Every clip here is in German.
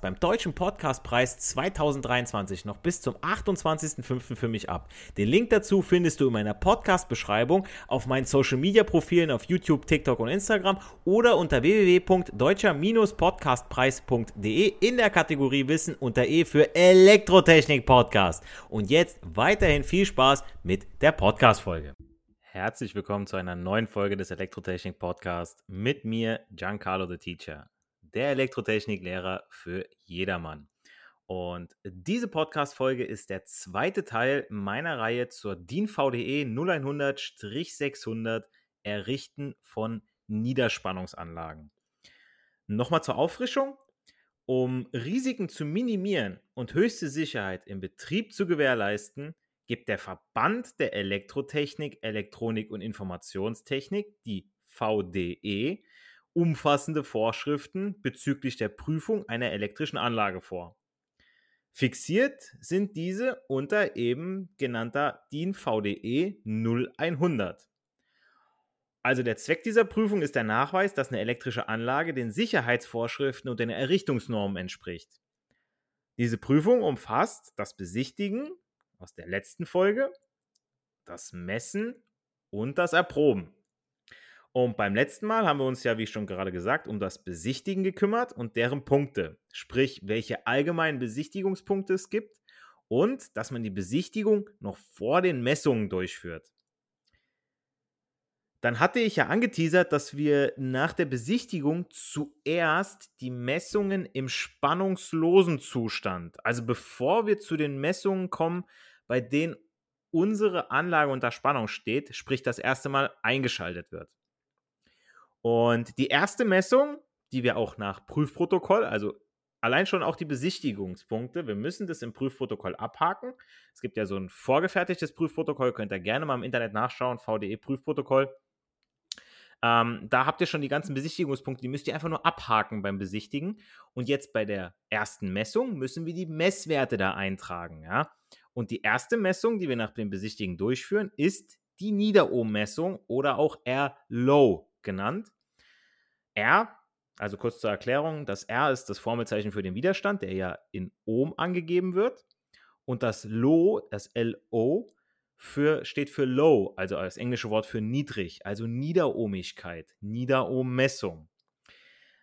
beim Deutschen Podcastpreis 2023 noch bis zum 28.05. für mich ab. Den Link dazu findest du in meiner Podcast-Beschreibung auf meinen Social-Media-Profilen auf YouTube, TikTok und Instagram oder unter www.deutscher-podcastpreis.de in der Kategorie Wissen unter E für Elektrotechnik Podcast. Und jetzt weiterhin viel Spaß mit der Podcast-Folge. Herzlich willkommen zu einer neuen Folge des Elektrotechnik Podcast mit mir, Giancarlo the Teacher der Elektrotechniklehrer für jedermann. Und diese Podcast-Folge ist der zweite Teil meiner Reihe zur DIN VDE 0100-600 Errichten von Niederspannungsanlagen. Nochmal zur Auffrischung. Um Risiken zu minimieren und höchste Sicherheit im Betrieb zu gewährleisten, gibt der Verband der Elektrotechnik, Elektronik und Informationstechnik, die VDE, umfassende Vorschriften bezüglich der Prüfung einer elektrischen Anlage vor. Fixiert sind diese unter eben genannter DIN VDE 0100. Also der Zweck dieser Prüfung ist der Nachweis, dass eine elektrische Anlage den Sicherheitsvorschriften und den Errichtungsnormen entspricht. Diese Prüfung umfasst das Besichtigen aus der letzten Folge, das Messen und das Erproben. Und beim letzten Mal haben wir uns ja, wie schon gerade gesagt, um das Besichtigen gekümmert und deren Punkte. Sprich, welche allgemeinen Besichtigungspunkte es gibt und dass man die Besichtigung noch vor den Messungen durchführt. Dann hatte ich ja angeteasert, dass wir nach der Besichtigung zuerst die Messungen im spannungslosen Zustand, also bevor wir zu den Messungen kommen, bei denen unsere Anlage unter Spannung steht, sprich das erste Mal eingeschaltet wird. Und die erste Messung, die wir auch nach Prüfprotokoll, also allein schon auch die Besichtigungspunkte, wir müssen das im Prüfprotokoll abhaken. Es gibt ja so ein vorgefertigtes Prüfprotokoll, könnt ihr gerne mal im Internet nachschauen, VDE Prüfprotokoll. Ähm, da habt ihr schon die ganzen Besichtigungspunkte, die müsst ihr einfach nur abhaken beim Besichtigen. Und jetzt bei der ersten Messung müssen wir die Messwerte da eintragen. Ja? Und die erste Messung, die wir nach dem Besichtigen durchführen, ist die Niederohm-Messung oder auch R-Low genannt. R, also kurz zur Erklärung, das R ist das Formelzeichen für den Widerstand, der ja in Ohm angegeben wird. Und das Low, das LO, für, steht für Low, also das englische Wort für niedrig, also Niederohmigkeit, Niederohm-Messung.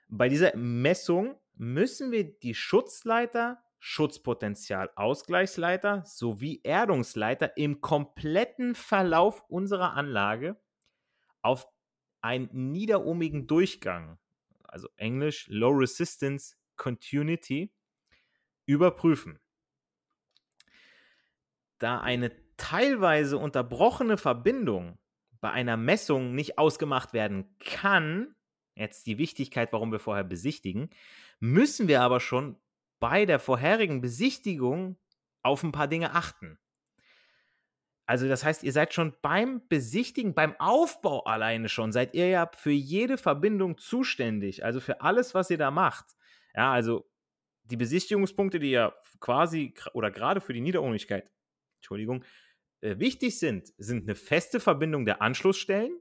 Bei dieser Messung müssen wir die Schutzleiter, Schutzpotential, Ausgleichsleiter sowie Erdungsleiter im kompletten Verlauf unserer Anlage auf einen niederohmigen Durchgang, also Englisch Low Resistance Continuity, überprüfen. Da eine teilweise unterbrochene Verbindung bei einer Messung nicht ausgemacht werden kann, jetzt die Wichtigkeit, warum wir vorher besichtigen, müssen wir aber schon bei der vorherigen Besichtigung auf ein paar Dinge achten. Also das heißt, ihr seid schon beim Besichtigen, beim Aufbau alleine schon, seid ihr ja für jede Verbindung zuständig, also für alles, was ihr da macht. Ja, also die Besichtigungspunkte, die ja quasi oder gerade für die Niederohnigkeit, Entschuldigung, äh, wichtig sind, sind eine feste Verbindung der Anschlussstellen,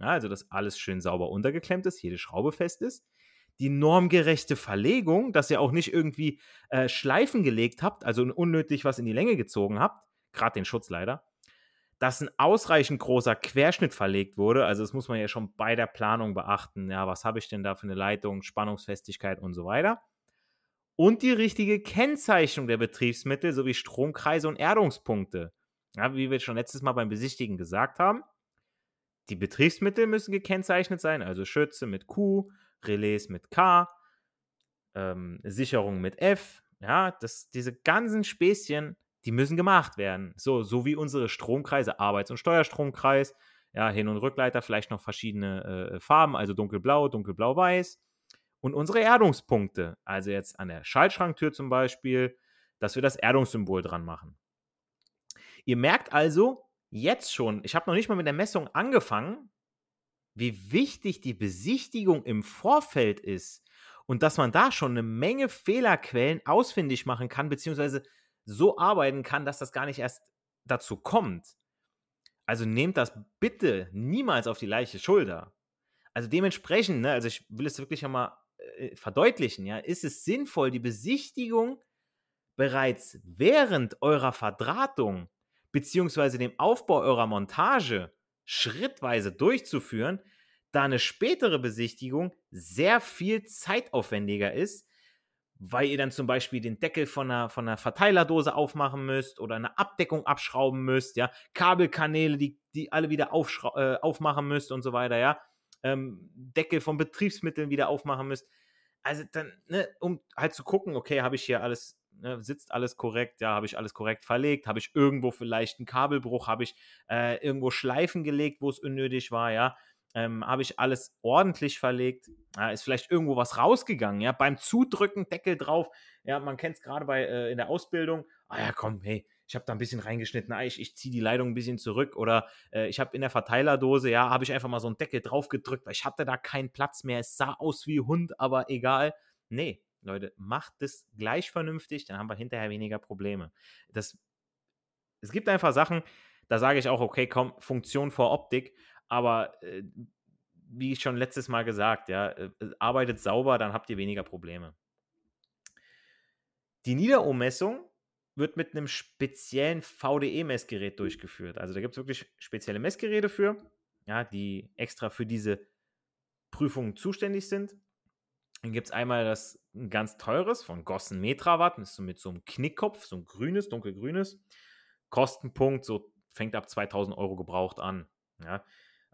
ja, also dass alles schön sauber untergeklemmt ist, jede Schraube fest ist. Die normgerechte Verlegung, dass ihr auch nicht irgendwie äh, Schleifen gelegt habt, also unnötig was in die Länge gezogen habt, gerade den Schutz leider dass ein ausreichend großer Querschnitt verlegt wurde. Also das muss man ja schon bei der Planung beachten. Ja, was habe ich denn da für eine Leitung, Spannungsfestigkeit und so weiter. und die richtige Kennzeichnung der Betriebsmittel sowie Stromkreise und Erdungspunkte. Ja, wie wir schon letztes Mal beim Besichtigen gesagt haben, die Betriebsmittel müssen gekennzeichnet sein, also Schütze mit Q, Relais mit K, ähm, Sicherung mit F. Ja, das, diese ganzen Späßchen, die müssen gemacht werden. So, so wie unsere Stromkreise, Arbeits- und Steuerstromkreis, ja, Hin- und Rückleiter, vielleicht noch verschiedene äh, Farben, also dunkelblau, dunkelblau-weiß. Und unsere Erdungspunkte, also jetzt an der Schaltschranktür zum Beispiel, dass wir das Erdungssymbol dran machen. Ihr merkt also jetzt schon, ich habe noch nicht mal mit der Messung angefangen, wie wichtig die Besichtigung im Vorfeld ist und dass man da schon eine Menge Fehlerquellen ausfindig machen kann, beziehungsweise so arbeiten kann, dass das gar nicht erst dazu kommt. Also nehmt das bitte niemals auf die leichte Schulter. Also dementsprechend, ne, also ich will es wirklich einmal äh, verdeutlichen, ja, ist es sinnvoll, die Besichtigung bereits während eurer Verdrahtung beziehungsweise dem Aufbau eurer Montage schrittweise durchzuführen, da eine spätere Besichtigung sehr viel zeitaufwendiger ist, weil ihr dann zum Beispiel den Deckel von einer, von einer Verteilerdose aufmachen müsst oder eine Abdeckung abschrauben müsst, ja, Kabelkanäle, die, die alle wieder äh, aufmachen müsst und so weiter, ja, ähm, Deckel von Betriebsmitteln wieder aufmachen müsst. Also dann, ne, um halt zu gucken, okay, habe ich hier alles, ne, sitzt alles korrekt, ja, habe ich alles korrekt verlegt, habe ich irgendwo vielleicht einen Kabelbruch, habe ich äh, irgendwo Schleifen gelegt, wo es unnötig war, ja, ähm, habe ich alles ordentlich verlegt, äh, ist vielleicht irgendwo was rausgegangen, ja, beim Zudrücken, Deckel drauf, ja, man kennt es gerade bei äh, in der Ausbildung, ah ja, komm, hey, ich habe da ein bisschen reingeschnitten, ah, ich, ich ziehe die Leitung ein bisschen zurück. Oder äh, ich habe in der Verteilerdose, ja, habe ich einfach mal so einen Deckel drauf gedrückt, weil ich hatte da keinen Platz mehr, es sah aus wie Hund, aber egal. Nee, Leute, macht es gleich vernünftig, dann haben wir hinterher weniger Probleme. Das, es gibt einfach Sachen, da sage ich auch, okay, komm, Funktion vor Optik, aber äh, wie schon letztes Mal gesagt, ja, äh, arbeitet sauber, dann habt ihr weniger Probleme. Die Niederummessung wird mit einem speziellen VDE-Messgerät durchgeführt. Also da gibt es wirklich spezielle Messgeräte für, ja, die extra für diese Prüfungen zuständig sind. Dann gibt es einmal das ein ganz teures von Gossen Metrawatt, das ist so mit so einem Knickkopf, so ein grünes, dunkelgrünes. Kostenpunkt, so fängt ab 2000 Euro gebraucht an. Ja.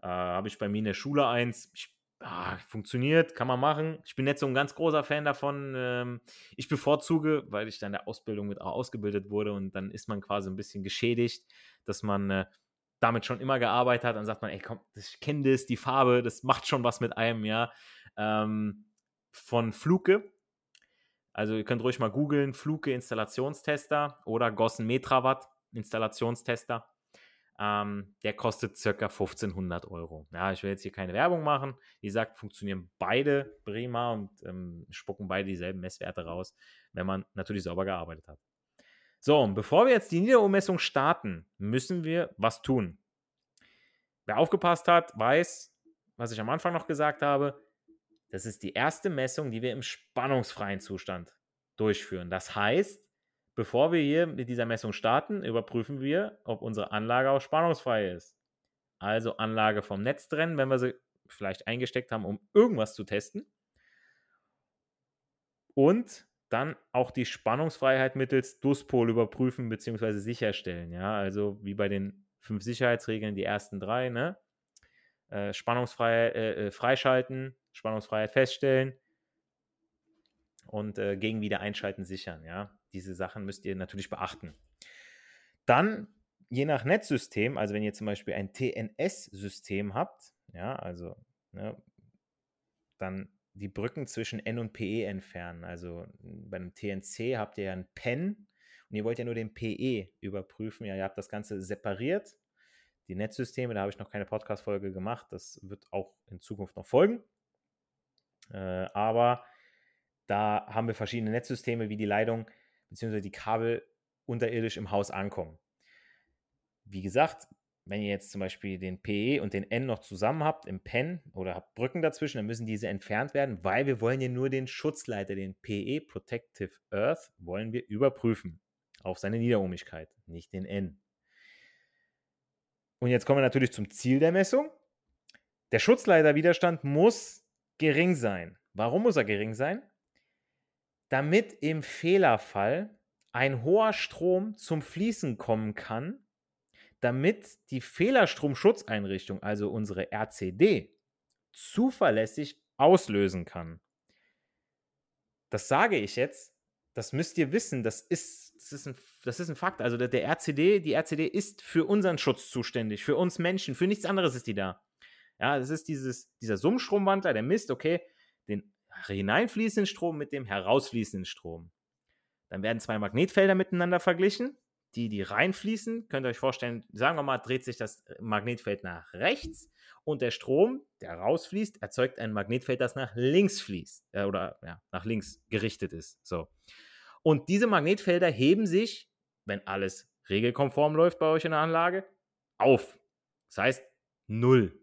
Äh, Habe ich bei mir in der Schule eins. Ich, ah, funktioniert, kann man machen. Ich bin nicht so ein ganz großer Fan davon. Ähm, ich bevorzuge, weil ich dann in der Ausbildung mit auch ausgebildet wurde und dann ist man quasi ein bisschen geschädigt, dass man äh, damit schon immer gearbeitet hat. Dann sagt man, ey, komm, ich kenne das, die Farbe, das macht schon was mit einem, ja. Ähm, von Fluke. Also ihr könnt ruhig mal googeln, Fluke Installationstester oder Gossen Metrawatt Installationstester. Ähm, der kostet circa 1500 Euro. Ja, ich will jetzt hier keine Werbung machen. Wie gesagt, funktionieren beide prima und ähm, spucken beide dieselben Messwerte raus, wenn man natürlich sauber gearbeitet hat. So, und bevor wir jetzt die Niederummessung starten, müssen wir was tun. Wer aufgepasst hat, weiß, was ich am Anfang noch gesagt habe. Das ist die erste Messung, die wir im spannungsfreien Zustand durchführen. Das heißt, Bevor wir hier mit dieser Messung starten, überprüfen wir, ob unsere Anlage auch spannungsfrei ist. Also Anlage vom Netz trennen, wenn wir sie vielleicht eingesteckt haben, um irgendwas zu testen. Und dann auch die Spannungsfreiheit mittels DUS-Pol überprüfen bzw. sicherstellen. Ja, also wie bei den fünf Sicherheitsregeln, die ersten drei, ne? Äh, Spannungsfreiheit äh, äh, freischalten, Spannungsfreiheit feststellen und äh, gegen Wiedereinschalten sichern. Ja, diese Sachen müsst ihr natürlich beachten. Dann, je nach Netzsystem, also wenn ihr zum Beispiel ein TNS-System habt, ja, also ne, dann die Brücken zwischen N und PE entfernen. Also bei einem TNC habt ihr ja ein PEN und ihr wollt ja nur den PE überprüfen. Ja, ihr habt das Ganze separiert. Die Netzsysteme, da habe ich noch keine Podcast-Folge gemacht. Das wird auch in Zukunft noch folgen. Äh, aber da haben wir verschiedene Netzsysteme, wie die Leitung beziehungsweise die Kabel unterirdisch im Haus ankommen. Wie gesagt, wenn ihr jetzt zum Beispiel den PE und den N noch zusammen habt im PEN oder habt Brücken dazwischen, dann müssen diese entfernt werden, weil wir wollen ja nur den Schutzleiter, den PE Protective Earth, wollen wir überprüfen auf seine Niederohmigkeit, nicht den N. Und jetzt kommen wir natürlich zum Ziel der Messung. Der Schutzleiterwiderstand muss gering sein. Warum muss er gering sein? Damit im Fehlerfall ein hoher Strom zum Fließen kommen kann, damit die Fehlerstromschutzeinrichtung, also unsere RCD, zuverlässig auslösen kann. Das sage ich jetzt, das müsst ihr wissen, das ist, das ist, ein, das ist ein Fakt. Also der, RCD, die RCD ist für unseren Schutz zuständig, für uns Menschen, für nichts anderes ist die da. Ja, das ist dieses, dieser Summstromwandler, der misst, okay, den hineinfließenden Strom mit dem herausfließenden Strom. Dann werden zwei Magnetfelder miteinander verglichen. Die, die reinfließen, könnt ihr euch vorstellen, sagen wir mal, dreht sich das Magnetfeld nach rechts und der Strom, der rausfließt, erzeugt ein Magnetfeld, das nach links fließt äh, oder ja, nach links gerichtet ist. So. Und diese Magnetfelder heben sich, wenn alles regelkonform läuft bei euch in der Anlage, auf. Das heißt, null.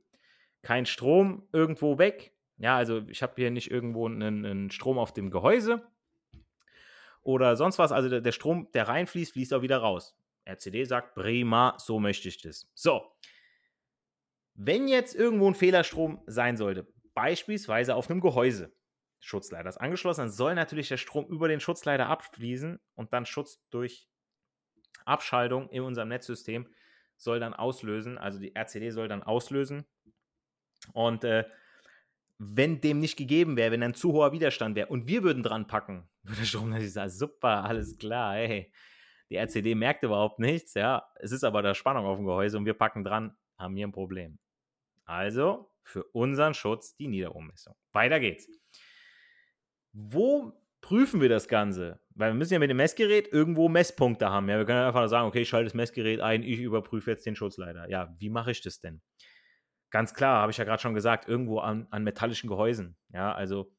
Kein Strom irgendwo weg. Ja, also ich habe hier nicht irgendwo einen, einen Strom auf dem Gehäuse, oder sonst was. Also der, Strom, der reinfließt, fließt auch wieder raus. RCD sagt, prima, so möchte ich das. So. Wenn jetzt irgendwo ein Fehlerstrom sein sollte, beispielsweise auf einem Gehäuse, Schutzleiter ist angeschlossen, dann soll natürlich der Strom über den Schutzleiter abfließen und dann Schutz durch Abschaltung in unserem Netzsystem soll dann auslösen, also die RCD soll dann auslösen. Und äh, wenn dem nicht gegeben wäre, wenn ein zu hoher Widerstand wäre und wir würden dran packen, würde der Strom natürlich sagen, super, alles klar, hey, die RCD merkt überhaupt nichts, ja, es ist aber da Spannung auf dem Gehäuse und wir packen dran, haben wir ein Problem. Also für unseren Schutz die Niederummessung. Weiter geht's. Wo prüfen wir das Ganze? Weil wir müssen ja mit dem Messgerät irgendwo Messpunkte haben. Ja, wir können einfach sagen, okay, ich schalte das Messgerät ein, ich überprüfe jetzt den Schutzleiter. Ja, wie mache ich das denn? Ganz klar, habe ich ja gerade schon gesagt, irgendwo an, an metallischen Gehäusen. Ja, also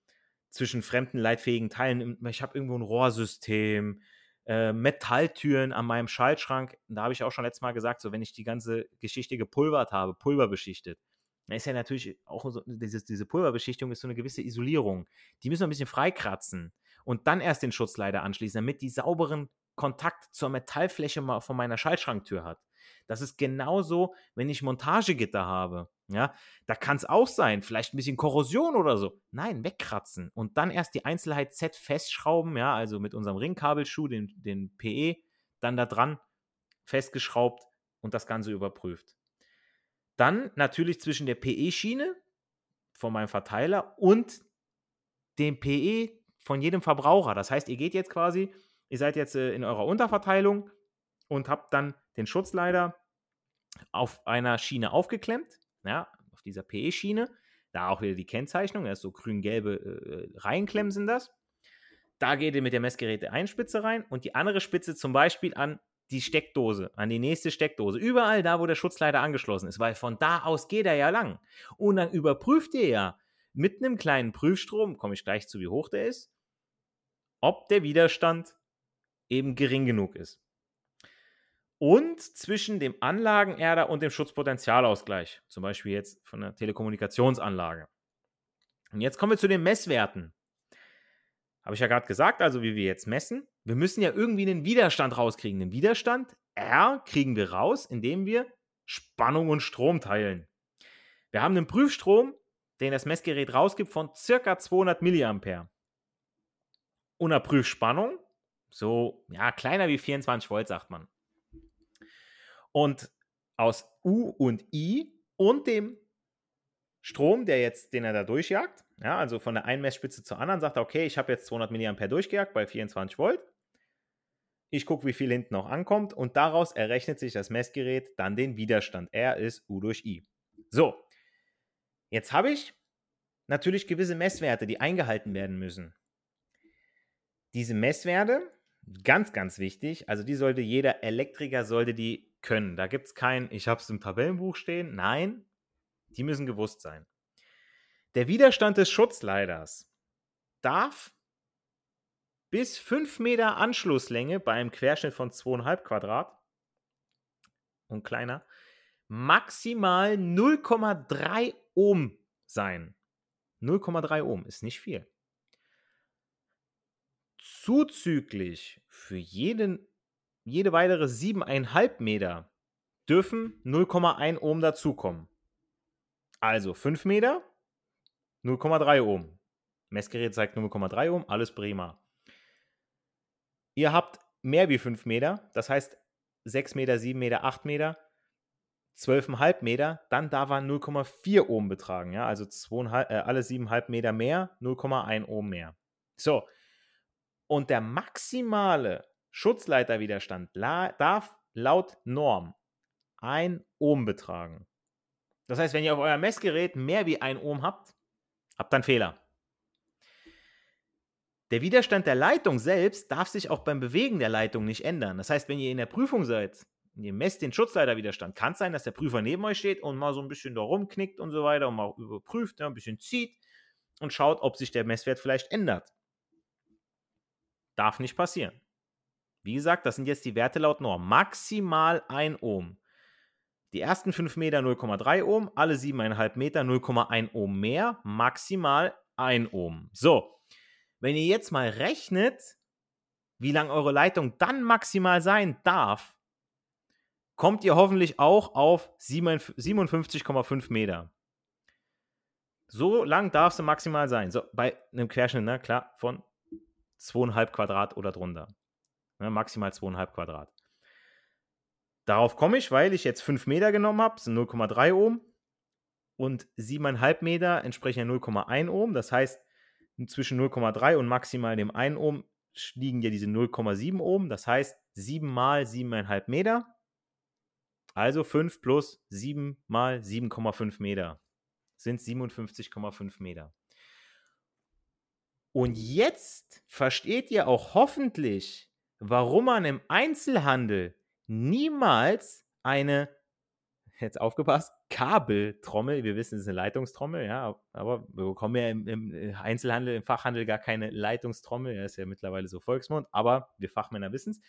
zwischen fremden leitfähigen Teilen. Ich habe irgendwo ein Rohrsystem, äh, Metalltüren an meinem Schaltschrank. Da habe ich auch schon letztes Mal gesagt, so wenn ich die ganze Geschichte gepulvert habe, pulverbeschichtet, da ist ja natürlich auch so, dieses, diese Pulverbeschichtung ist so eine gewisse Isolierung. Die müssen wir ein bisschen freikratzen und dann erst den Schutzleiter anschließen, damit die sauberen Kontakt zur Metallfläche von meiner Schaltschranktür hat. Das ist genauso, wenn ich Montagegitter habe. Ja, da kann es auch sein, vielleicht ein bisschen Korrosion oder so. Nein, wegkratzen und dann erst die Einzelheit Z festschrauben, ja, also mit unserem Ringkabelschuh, den, den PE, dann da dran festgeschraubt und das Ganze überprüft. Dann natürlich zwischen der PE-Schiene von meinem Verteiler und dem PE von jedem Verbraucher. Das heißt, ihr geht jetzt quasi, ihr seid jetzt äh, in eurer Unterverteilung und habt dann den Schutzleiter auf einer Schiene aufgeklemmt ja, auf dieser PE-Schiene. Da auch wieder die Kennzeichnung, das ist so grün-gelbe äh, Reihenklemmen sind das. Da geht ihr mit der Messgerät eine Spitze rein und die andere Spitze zum Beispiel an die Steckdose, an die nächste Steckdose. Überall da, wo der Schutzleiter angeschlossen ist, weil von da aus geht er ja lang. Und dann überprüft ihr ja mit einem kleinen Prüfstrom, komme ich gleich zu, wie hoch der ist, ob der Widerstand eben gering genug ist und zwischen dem Anlagenerder und dem Schutzpotentialausgleich, zum Beispiel jetzt von der Telekommunikationsanlage. Und jetzt kommen wir zu den Messwerten. Habe ich ja gerade gesagt, also wie wir jetzt messen. Wir müssen ja irgendwie einen Widerstand rauskriegen. Den Widerstand R kriegen wir raus, indem wir Spannung und Strom teilen. Wir haben einen Prüfstrom, den das Messgerät rausgibt, von circa 200 mA. Und eine Prüfspannung, so ja, kleiner wie 24 Volt, sagt man. Und aus U und I und dem Strom, der jetzt, den er da durchjagt, ja, also von der einen Messspitze zur anderen, sagt er, okay, ich habe jetzt 200 mA durchgejagt bei 24 Volt. Ich gucke, wie viel hinten noch ankommt und daraus errechnet sich das Messgerät dann den Widerstand. R ist U durch I. So, jetzt habe ich natürlich gewisse Messwerte, die eingehalten werden müssen. Diese Messwerte, ganz, ganz wichtig, also die sollte jeder Elektriker, sollte die können. Da gibt es kein, ich habe es im Tabellenbuch stehen. Nein, die müssen gewusst sein. Der Widerstand des Schutzleiters darf bis 5 Meter Anschlusslänge bei einem Querschnitt von 2,5 Quadrat und kleiner maximal 0,3 Ohm sein. 0,3 Ohm ist nicht viel. Zuzüglich für jeden jede weitere 7,5 Meter dürfen 0,1 Ohm dazukommen. Also 5 Meter, 0,3 Ohm. Messgerät zeigt 0,3 Ohm, alles prima. ihr habt mehr wie 5 Meter, das heißt 6 Meter, 7 Meter, 8 Meter, 12,5 Meter, dann darf er 0,4 Ohm betragen. Ja? Also 2, äh, alle 7,5 Meter mehr, 0,1 Ohm mehr. So. Und der maximale Schutzleiterwiderstand darf laut Norm 1 Ohm betragen. Das heißt, wenn ihr auf eurem Messgerät mehr wie 1 Ohm habt, habt einen Fehler. Der Widerstand der Leitung selbst darf sich auch beim Bewegen der Leitung nicht ändern. Das heißt, wenn ihr in der Prüfung seid, und ihr messt den Schutzleiterwiderstand, kann es sein, dass der Prüfer neben euch steht und mal so ein bisschen da rumknickt und so weiter und mal überprüft, ja, ein bisschen zieht und schaut, ob sich der Messwert vielleicht ändert. Darf nicht passieren. Wie gesagt, das sind jetzt die Werte laut Norm. Maximal 1 Ohm. Die ersten 5 Meter 0,3 Ohm, alle 7,5 Meter 0,1 Ohm mehr, maximal 1 Ohm. So, wenn ihr jetzt mal rechnet, wie lang eure Leitung dann maximal sein darf, kommt ihr hoffentlich auch auf 57,5 Meter. So lang darf sie maximal sein. So, bei einem Querschnitt, ne, klar, von 2,5 Quadrat oder drunter. Ne, maximal 2,5 Quadrat. Darauf komme ich, weil ich jetzt 5 Meter genommen habe, sind 0,3 Ohm. Und 7,5 Meter entsprechen ja 0,1 Ohm. Das heißt, zwischen 0,3 und maximal dem 1 Ohm liegen ja diese 0,7 Ohm. Das heißt 7 mal 7,5 Meter. Also 5 plus 7 mal 7,5 Meter sind 57,5 Meter. Und jetzt versteht ihr auch hoffentlich, warum man im Einzelhandel niemals eine jetzt aufgepasst, Kabeltrommel, wir wissen, es ist eine Leitungstrommel, ja, aber wir bekommen ja im, im, Einzelhandel, im Fachhandel gar keine Leitungstrommel, ja, ist ja mittlerweile so Volksmund, aber wir Fachmänner wissen es,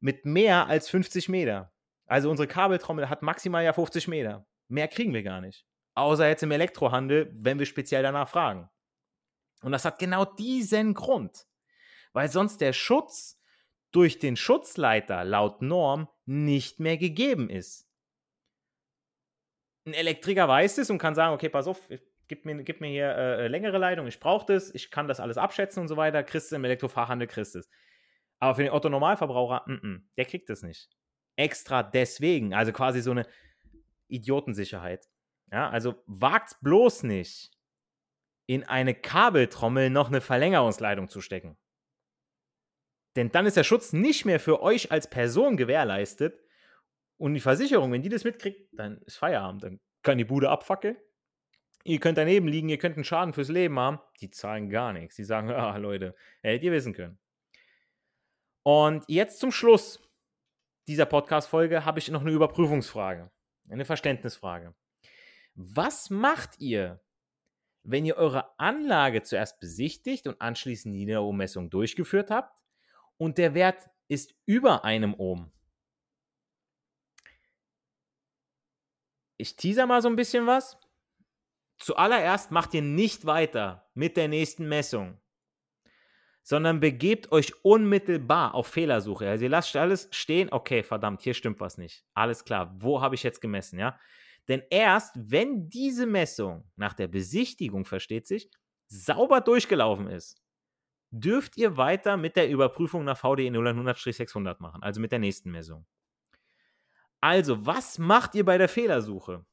mit mehr als 50 Meter. Also unsere Kabeltrommel hat maximal ja 50 Meter. Mehr kriegen wir gar nicht. Außer jetzt im Elektrohandel, wenn wir speziell danach fragen. Und das hat genau diesen Grund. Weil sonst der Schutz durch den Schutzleiter laut Norm nicht mehr gegeben ist ein Elektriker weiß es und kann sagen, okay, pass auf, gib mir, gib mir hier äh, längere Leitung, ich brauche das, ich kann das alles abschätzen und so weiter, kriegst du im Elektrofachhandel, kriegst es. Aber für den Otto-Normalverbraucher, mm -mm, der kriegt es nicht. Extra deswegen, also quasi so eine Idiotensicherheit. Ja, also wagt bloß nicht, in eine Kabeltrommel noch eine Verlängerungsleitung zu stecken. Denn dann ist der Schutz nicht mehr für euch als Person gewährleistet, und die Versicherung, wenn die das mitkriegt, dann ist Feierabend. Dann kann die Bude abfackeln. Ihr könnt daneben liegen, ihr könnt einen Schaden fürs Leben haben. Die zahlen gar nichts. Die sagen, ah, Leute, hättet ihr wissen können. Und jetzt zum Schluss dieser Podcast-Folge habe ich noch eine Überprüfungsfrage. Eine Verständnisfrage. Was macht ihr, wenn ihr eure Anlage zuerst besichtigt und anschließend die Niederohmmessung durchgeführt habt und der Wert ist über einem Ohm? ich teaser mal so ein bisschen was. Zuallererst macht ihr nicht weiter mit der nächsten Messung, sondern begebt euch unmittelbar auf Fehlersuche. Also ihr lasst alles stehen, okay, verdammt, hier stimmt was nicht. Alles klar, wo habe ich jetzt gemessen, ja? Denn erst wenn diese Messung nach der Besichtigung, versteht sich, sauber durchgelaufen ist, dürft ihr weiter mit der Überprüfung nach VDE 0100-600 machen, also mit der nächsten Messung. Also, was macht ihr bei der Fehlersuche?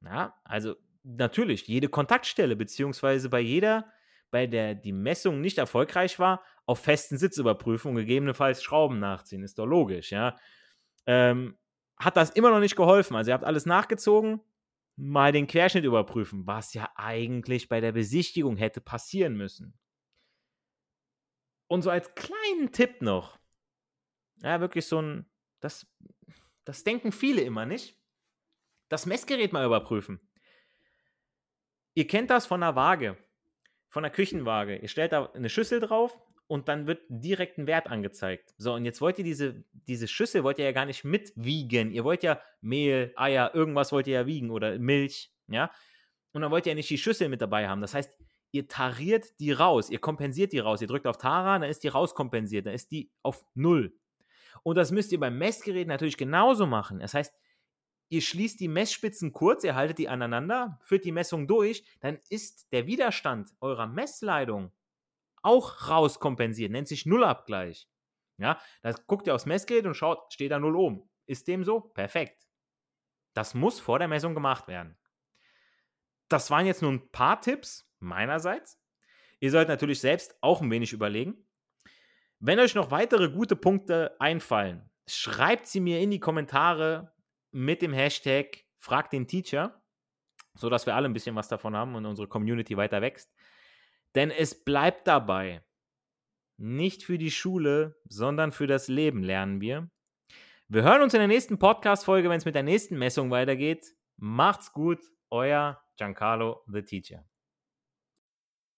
Na, also natürlich, jede Kontaktstelle, beziehungsweise bei jeder, bei der die Messung nicht erfolgreich war, auf festen Sitz überprüfen und gegebenenfalls Schrauben nachziehen. Ist doch logisch, ja. Ähm, hat das immer noch nicht geholfen. Also, ihr habt alles nachgezogen, mal den Querschnitt überprüfen, was ja eigentlich bei der Besichtigung hätte passieren müssen. Und so als kleinen Tipp noch, ja, wirklich so ein, das das denken viele immer nicht. Das Messgerät mal überprüfen. Ihr kennt das von einer Waage, von einer Küchenwaage. Ihr stellt da eine Schüssel drauf und dann wird direkt ein Wert angezeigt. So, und jetzt wollt ihr diese, diese Schüssel wollt ihr ja gar nicht mitwiegen. Ihr wollt ja Mehl, Eier, irgendwas wollt ihr ja wiegen oder Milch, ja. Und dann wollt ihr ja nicht die Schüssel mit dabei haben. Das heißt, ihr tariert die raus, ihr kompensiert die raus. Ihr drückt auf Tara, dann ist die rauskompensiert, dann ist die auf Null. Und das müsst ihr beim Messgerät natürlich genauso machen. Das heißt, ihr schließt die Messspitzen kurz, ihr haltet die aneinander, führt die Messung durch, dann ist der Widerstand eurer Messleitung auch rauskompensiert, nennt sich Nullabgleich. Ja, da guckt ihr aufs Messgerät und schaut, steht da null oben. Ist dem so? Perfekt. Das muss vor der Messung gemacht werden. Das waren jetzt nur ein paar Tipps meinerseits. Ihr sollt natürlich selbst auch ein wenig überlegen. Wenn euch noch weitere gute Punkte einfallen, schreibt sie mir in die Kommentare mit dem Hashtag Frag den Teacher, sodass wir alle ein bisschen was davon haben und unsere Community weiter wächst. Denn es bleibt dabei. Nicht für die Schule, sondern für das Leben lernen wir. Wir hören uns in der nächsten Podcast-Folge, wenn es mit der nächsten Messung weitergeht. Macht's gut, euer Giancarlo the Teacher.